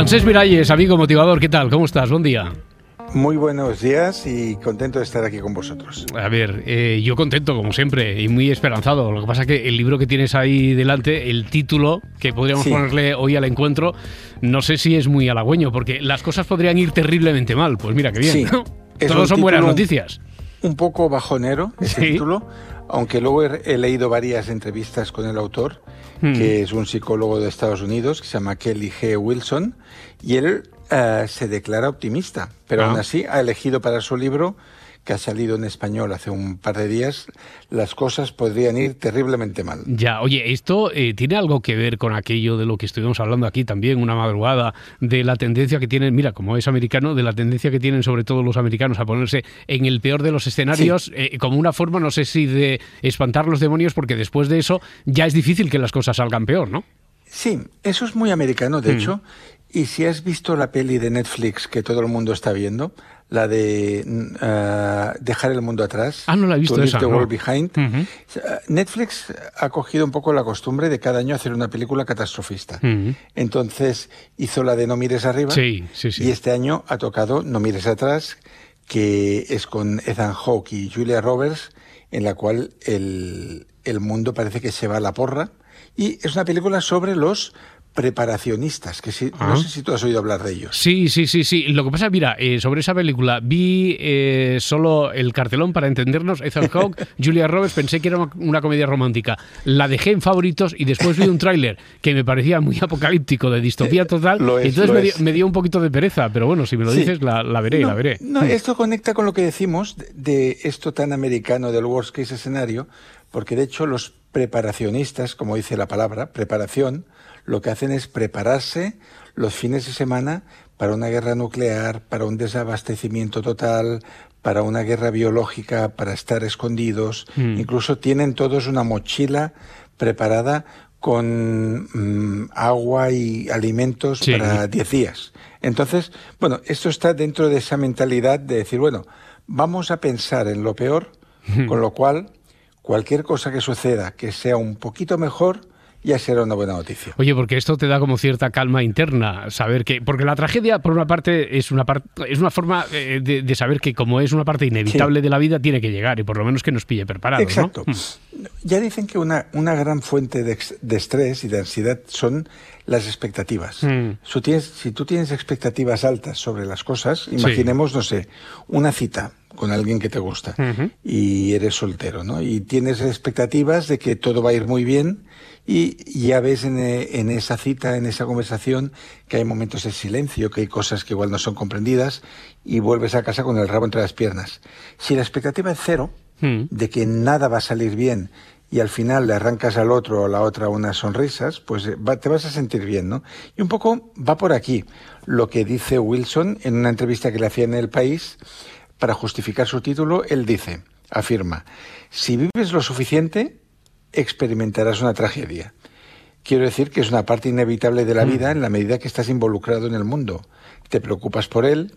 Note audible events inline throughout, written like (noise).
Francés Miralles, amigo motivador, ¿qué tal? ¿Cómo estás? Buen día. Muy buenos días y contento de estar aquí con vosotros. A ver, eh, yo contento como siempre y muy esperanzado. Lo que pasa es que el libro que tienes ahí delante, el título que podríamos ponerle hoy al encuentro, no sé si es muy halagüeño porque las cosas podrían ir terriblemente mal. Pues mira, qué bien. Sí, Todos son buenas noticias. Un poco bajonero ese título, aunque luego he, leído varias entrevistas con el autor, hmm. que es un psicólogo de Estados Unidos que se llama Kelly G. Wilson, y él eh, se declara optimista, pero aún ah. así ha elegido para su libro que ha salido en español hace un par de días, las cosas podrían ir terriblemente mal. Ya, oye, esto eh, tiene algo que ver con aquello de lo que estuvimos hablando aquí también, una madrugada, de la tendencia que tienen, mira, como es americano, de la tendencia que tienen sobre todo los americanos a ponerse en el peor de los escenarios, eh, como una forma, no sé si de espantar los demonios, porque después de eso ya es difícil que las cosas salgan peor, ¿no? Sí, eso es muy americano, de hmm. hecho. Y si has visto la peli de Netflix que todo el mundo está viendo, la de uh, Dejar el mundo atrás. Ah, no la he visto esa, the World Behind. Netflix ha cogido un poco la costumbre de cada año hacer una película catastrofista. Entonces hizo la de No mires arriba. Sí, sí, sí. Y este año ha tocado No mires atrás, que es con Ethan Hawke y Julia Roberts, en la cual el, el mundo parece que se va a la porra. Y es una película sobre los preparacionistas, que si, no sé si tú has oído hablar de ellos. Sí, sí, sí, sí. Lo que pasa, mira, eh, sobre esa película vi eh, solo el cartelón para entendernos, Ethan (laughs) Hawke, Julia Roberts, pensé que era una, comedia romántica. La dejé en favoritos y después vi un tráiler que me parecía muy apocalíptico, de distopía total. entonces me dio, un poquito de pereza, pero bueno, si me lo dices, la, veré, la veré. No, esto conecta con lo que decimos de esto tan americano del worst case escenario, porque de hecho los preparacionistas, como dice la palabra, preparación, lo que hacen es prepararse los fines de semana para una guerra nuclear, para un desabastecimiento total, para una guerra biológica, para estar escondidos. Mm. Incluso tienen todos una mochila preparada con mm, agua y alimentos para 10 días. Entonces, bueno, esto está dentro de esa mentalidad de decir, bueno, vamos a pensar en lo peor, (laughs) con lo cual cualquier cosa que suceda que sea un poquito mejor, ya será una buena noticia. Oye, porque esto te da como cierta calma interna, saber que, porque la tragedia, por una parte, es una parte, es una forma eh, de, saber que como es una parte inevitable de la vida, tiene que llegar y por lo menos que nos pille preparados. Exacto. Hmm. Ya dicen que una, una gran fuente de, estrés y de ansiedad son las expectativas. Hmm. Si, tú tienes expectativas altas sobre las cosas, imaginemos, no sé, una cita con alguien que te gusta y eres soltero, ¿no? Y tienes expectativas de que todo va a ir muy bien y ya ves en, en, esa cita, en esa conversación, que hay momentos de silencio, que hay cosas que igual no son comprendidas y vuelves a casa con el rabo entre las piernas. Si la expectativa es cero, hmm. de que nada va a salir bien y al final le arrancas al otro o a la otra unas sonrisas, pues eh, te vas a sentir bien, ¿no? Y un poco va por aquí lo que dice Wilson en una entrevista que le hacía en El País, para justificar su título, él dice, afirma, si vives lo suficiente, experimentarás una tragedia. Quiero decir que es una parte inevitable de la mm. vida en la medida que estás involucrado en el mundo. Te preocupas por él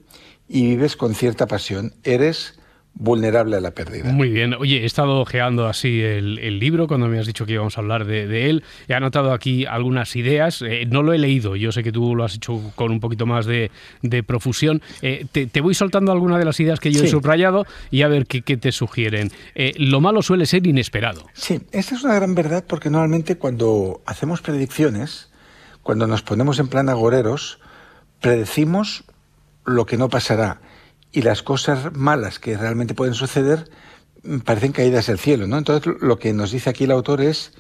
y vives con cierta pasión. Eres vulnerable a la pérdida. Muy bien. Oye, he estado ojeando así el, libro cuando me has dicho que íbamos a hablar de, él. He anotado aquí algunas ideas. Eh, no lo he leído. Yo sé que tú lo has hecho con un poquito más de, profusión. Eh, te, voy soltando algunas de las ideas que yo he subrayado y a ver qué, te sugieren. Eh, lo malo suele ser inesperado. Sí, esta es una gran verdad porque normalmente cuando hacemos predicciones, cuando nos ponemos en plan agoreros, predecimos lo que no pasará y las cosas malas que realmente pueden suceder mm, parecen caídas del cielo, ¿no? Entonces lo que nos dice aquí el autor es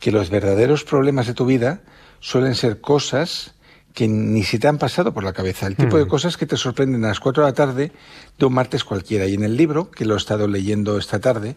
que los verdaderos problemas de tu vida suelen ser cosas que ni si te han pasado por la cabeza, el tipo de mm. cosas que te sorprenden a las 4 de la tarde de un martes cualquiera. Y en el libro, que lo he estado leyendo esta tarde,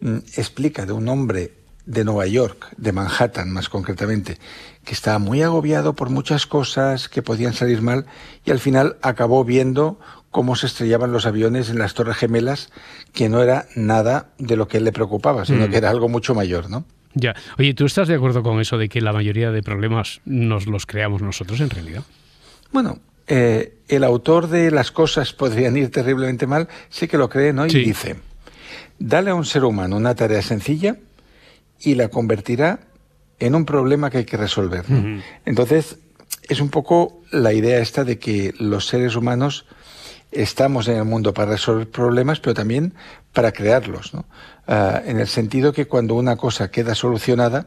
mm, explica de un hombre de Nueva York, de Manhattan más concretamente, que estaba muy agobiado por muchas cosas que podían salir mal y al final acabó viendo cómo se estrellaban los aviones en las Torres Gemelas, que no era nada de lo que él le preocupaba, sino mm. que era algo mucho mayor, ¿no? Ya. Oye, ¿tú estás de acuerdo con eso de que la mayoría de problemas nos los creamos nosotros en realidad? Bueno, eh, el autor de Las cosas podrían ir terriblemente mal sí que lo cree, ¿no? Y dice, dale a un ser humano una tarea sencilla y la convertirá en un problema que hay que resolver. Entonces, es un poco la idea esta de que los seres humanos estamos en el mundo para resolver problemas, pero también para crearlos, ¿no? Ah, en el sentido que cuando una cosa queda solucionada,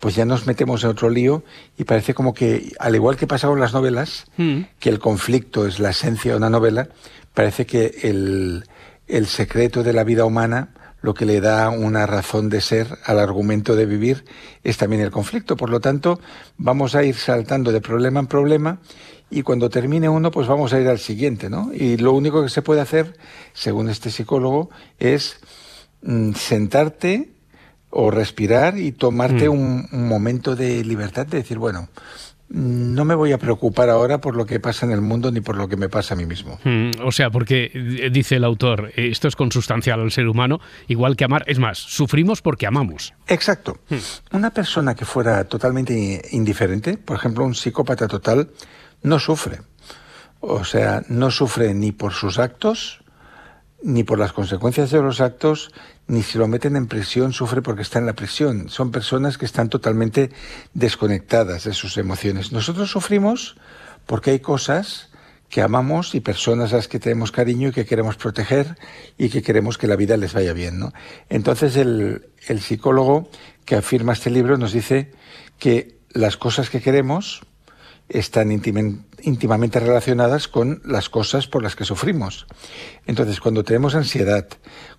pues ya nos metemos en otro lío y parece como que, al igual que pasa con las novelas, mm. que el conflicto es la esencia de una novela, parece que el, el secreto de la vida humana, lo que le da una razón de ser al argumento de vivir, es también el conflicto. Por lo tanto, vamos a ir saltando de problema en problema y cuando termine uno, pues vamos a ir al siguiente, ¿no? Y lo único que se puede hacer, según este psicólogo, es mm, sentarte o respirar y tomarte mm. un, momento de libertad de decir, bueno, no me voy a preocupar ahora por lo que pasa en el mundo ni por lo que me pasa a mí mismo. Mm, o sea, porque eh, dice el autor, eh, esto es consustancial al ser humano, igual que amar. Es más, sufrimos porque amamos. Exacto. Una persona que fuera totalmente indiferente, por ejemplo, un psicópata total, no sufre. O sea, no sufre ni por sus actos, ni por las consecuencias de los actos, ni si lo meten en prisión, sufre porque está en la prisión. Son personas que están totalmente desconectadas de sus emociones. Nosotros sufrimos porque hay cosas que amamos y personas a las que tenemos cariño y que queremos proteger y que queremos que la vida les vaya bien. ¿no? Entonces el, el psicólogo que afirma este libro nos dice que las cosas que queremos, están íntimamente relacionadas con las cosas por las que sufrimos. Entonces, cuando tenemos ansiedad,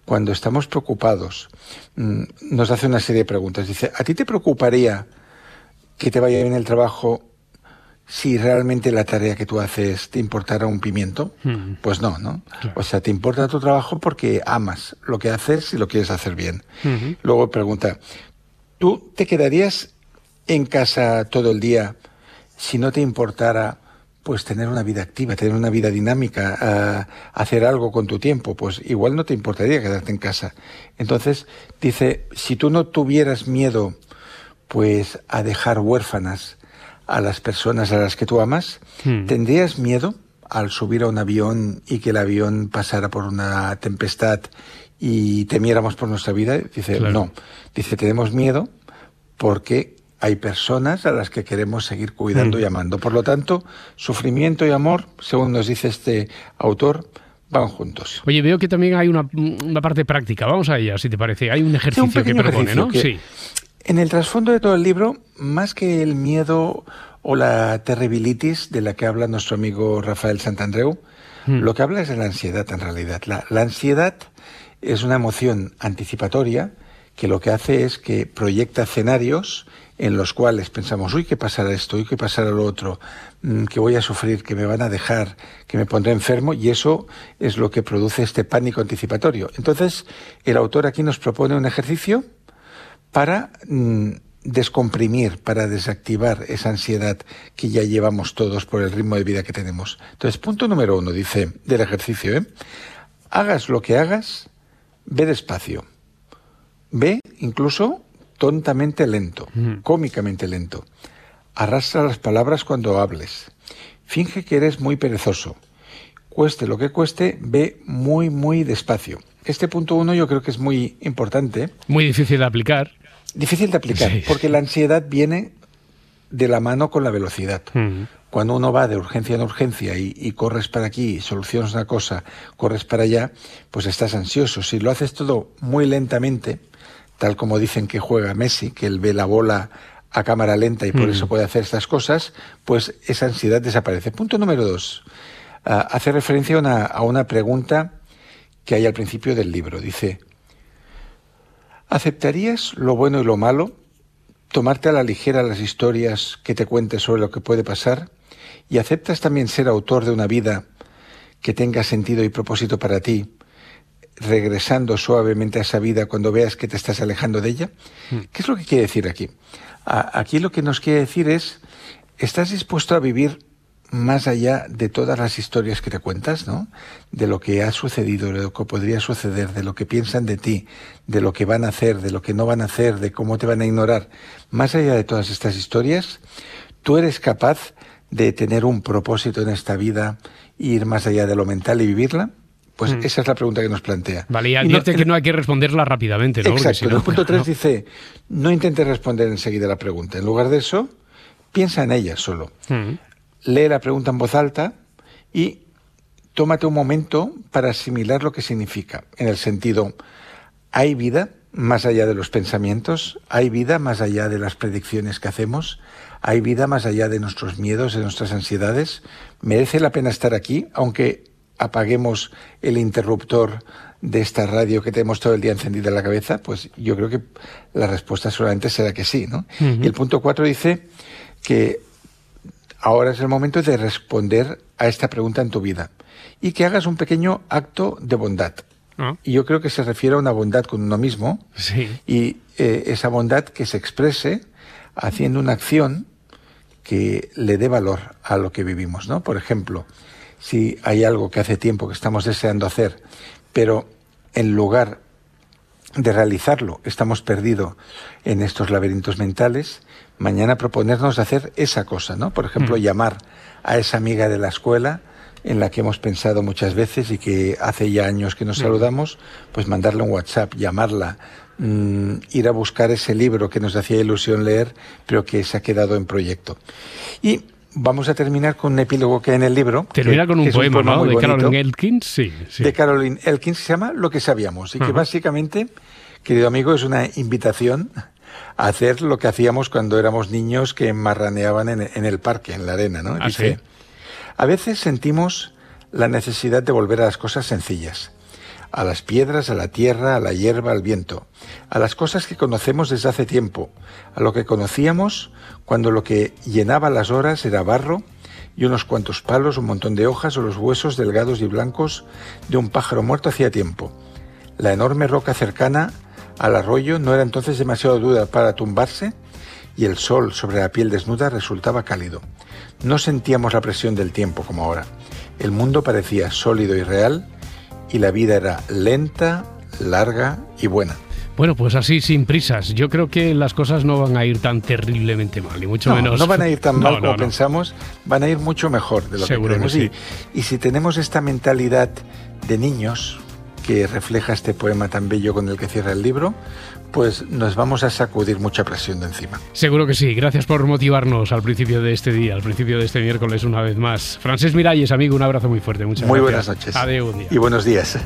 cuando estamos preocupados, mm, nos hace una serie de preguntas. Dice, ¿a ti te preocuparía que te vaya bien el trabajo si realmente la tarea que tú haces te importara un pimiento? Hmm. Pues no, ¿no? O sea, te importa tu trabajo porque amas lo que haces y lo quieres hacer bien. Hmm. Luego pregunta, ¿tú te quedarías en casa todo el día? si no te importara pues tener una vida activa, tener una vida dinámica, hacer algo con tu tiempo, pues igual no te importaría quedarte en casa. Entonces, dice, si tú no tuvieras miedo, pues a dejar huérfanas a las personas a las que tú amas, hmm. ¿tendrías miedo al subir a un avión y que el avión pasara por una tempestad y temiéramos por nuestra vida? Dice, no. Dice, tenemos miedo porque hay personas a las que queremos seguir cuidando y mm. amando. Por lo tanto, sufrimiento y amor, según nos dice este autor, van juntos. Oye, veo que también hay una, parte práctica. Vamos a ella, si te parece. Hay un ejercicio que propone, ¿no? sí. En el trasfondo de todo el libro, más que el miedo o la terribilitis de la que habla nuestro amigo Rafael Santandreu, mm. lo que habla es de la ansiedad en realidad. la ansiedad es una emoción anticipatoria que lo que hace es que proyecta escenarios en los cuales pensamos, uy, ¿qué pasará esto? Uy, ¿qué pasará lo otro? Mm, que voy a sufrir, que me van a dejar, que me pondré enfermo, y eso es lo que produce este pánico anticipatorio. Entonces, el autor aquí nos propone un ejercicio para mm, descomprimir, para desactivar esa ansiedad que ya llevamos todos por el ritmo de vida que tenemos. Entonces, punto número uno, dice, del ejercicio, ¿eh? hagas lo que hagas, ve despacio. Ve incluso tontamente lento, cómicamente lento. Arrastra las palabras cuando hables. Finge que eres muy perezoso. Cueste lo que cueste, ve muy, muy despacio. Este punto uno yo creo que es muy importante. Muy difícil de aplicar. Difícil de aplicar, porque la ansiedad viene de la mano con la velocidad. Cuando uno va de urgencia en urgencia y, y, corres para aquí, solucionas una cosa, corres para allá, pues estás ansioso. Si lo haces todo muy lentamente, tal como dicen que juega Messi, que él ve la bola a cámara lenta y por mm. eso puede hacer estas cosas, pues esa ansiedad desaparece. Punto número dos. Ah, hace referencia a una, a una pregunta que hay al principio del libro. Dice, ¿aceptarías lo bueno y lo malo? ¿Tomarte a la ligera las historias que te cuentes sobre lo que puede pasar? ¿Y aceptas también ser autor de una vida que tenga sentido y propósito para ti? Regresando suavemente a esa vida cuando veas que te estás alejando de ella? Mm. ¿Qué es lo que quiere decir aquí? Aquí lo que nos quiere decir es, ¿estás dispuesto a vivir más allá de todas las historias que te cuentas, ¿no? De lo que ha sucedido, de lo que podría suceder, de lo que piensan de ti, de lo que van a hacer, de lo que no van a hacer, de cómo te van a ignorar. Más allá de todas estas historias, tú eres capaz de tener un propósito en esta vida, ir más allá de lo mental y vivirla. Pues mm. esa es la pregunta que nos plantea. Vale, y advierte que no hay que responderla rápidamente, ¿no? Exacto. el punto (laughs) 3 dice, no intentes responder enseguida la pregunta. En lugar de eso, piensa en ella solo. Mm. lee la pregunta en voz alta y tómate un momento para asimilar lo que significa, en el sentido, ¿hay vida más allá de los pensamientos? ¿Hay vida más allá de las predicciones que hacemos? ¿Hay vida más allá de nuestros miedos, de nuestras ansiedades? ¿Merece la pena estar aquí, aunque apaguemos el interruptor de esta radio que tenemos todo el día encendida en la cabeza? Pues yo creo que la respuesta solamente será que sí, ¿no? Y el punto cuatro dice que ahora es el momento de responder a esta pregunta en tu vida y que hagas un pequeño acto de bondad. Ah. Y yo creo que se refiere a una bondad con uno mismo y eh, esa bondad que se exprese haciendo una acción que le dé valor a lo que vivimos, ¿no? Por ejemplo, si hay algo que hace tiempo que estamos deseando hacer, pero en lugar de realizarlo estamos perdidos en estos laberintos mentales, mañana proponernos hacer esa cosa, ¿no? Por ejemplo, mm. llamar a esa amiga de la escuela en la que hemos pensado muchas veces y que hace ya años que nos saludamos, pues mandarle un WhatsApp, llamarla, mm, ir a buscar ese libro que nos hacía ilusión leer, pero que se ha quedado en proyecto. Y vamos a terminar con un epílogo que hay en el libro. Termina con un poema, ¿no? De Caroline Elkins, sí, De Caroline Elkins, se llama Lo que sabíamos, y que básicamente, querido amigo, es una invitación a hacer lo que hacíamos cuando éramos niños que marraneaban en, el parque, en la arena, ¿no? ¿Ah, Dice, a veces sentimos la necesidad de volver a las cosas sencillas, a las piedras, a la tierra, a la hierba, al viento, a las cosas que conocemos desde hace tiempo, a lo que conocíamos cuando lo que llenaba las horas era barro y unos cuantos palos, un montón de hojas o los huesos delgados y blancos de un pájaro muerto hacía tiempo. La enorme roca cercana al arroyo no era entonces demasiado dura para tumbarse y el sol sobre la piel desnuda resultaba cálido. No sentíamos la presión del tiempo como ahora. El mundo parecía sólido y real y la vida era lenta, larga y buena. Bueno, pues así sin prisas. Yo creo que las cosas no van a ir tan terriblemente mal, y mucho menos. No van a ir tan (laughs) mal como pensamos, van a ir mucho mejor de lo que creemos. y si tenemos esta mentalidad de niños, que refleja este poema tan bello con el que cierra el libro, pues nos vamos a sacudir mucha presión de encima. Seguro que sí. Gracias por motivarnos al principio de este día, al principio de este miércoles una vez más. Francés Miralles, amigo, un abrazo muy fuerte. Muchas muy gracias. buenas noches. Adiós. Y buenos días.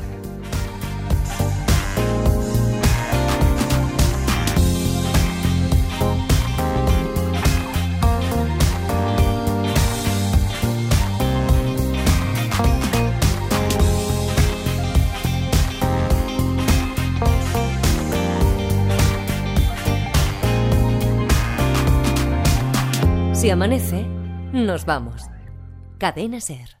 Amanece, nos vamos. Cadena Ser.